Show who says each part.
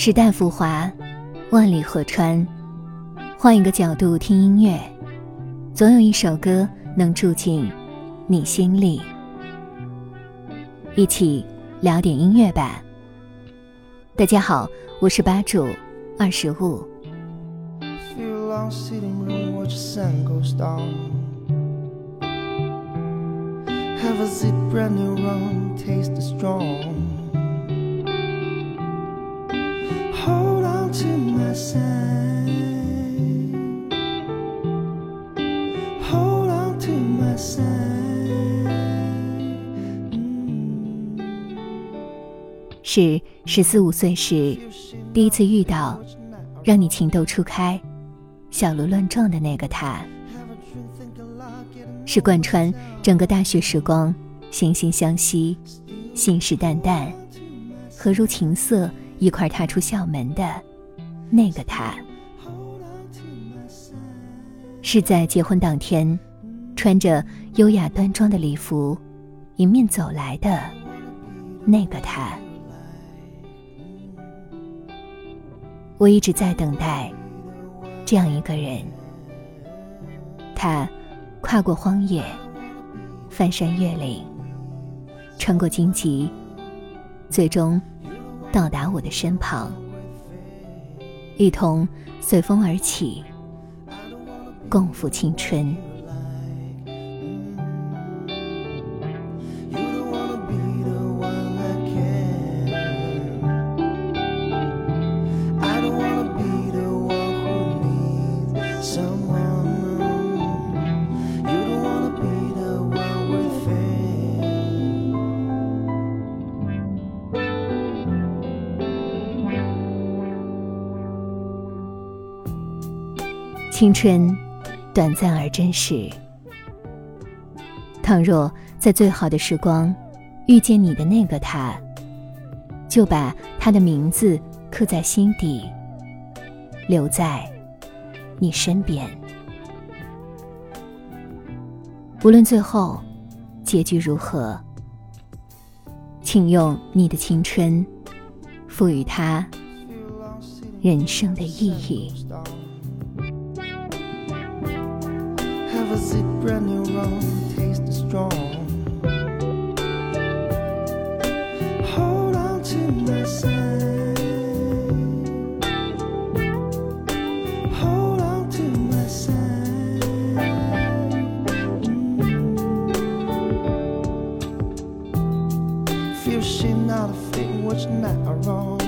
Speaker 1: 时代浮华，万里河川。换一个角度听音乐，总有一首歌能住进你心里。一起聊点音乐吧。大家好，我是吧主二十五。
Speaker 2: Have a zip brand new rum, taste strong.
Speaker 1: 是十四五岁时第一次遇到，让你情窦初开、小鹿乱撞的那个他，是贯穿整个大学时光、惺惺相惜、信誓旦旦、和如情色一块踏出校门的那个他，是在结婚当天，穿着优雅端庄的礼服，迎面走来的那个他。我一直在等待这样一个人，他跨过荒野，翻山越岭，穿过荆棘，最终到达我的身旁，一同随风而起，共赴青春。青春，短暂而真实。倘若在最好的时光遇见你的那个他，就把他的名字刻在心底，留在你身边。无论最后结局如何，请用你的青春赋予
Speaker 2: 他
Speaker 1: 人生的意义。
Speaker 2: A sip, brand new taste is strong. Hold on to my side. Hold on to my side. Mm. Feel shit, not a fit, what's not wrong.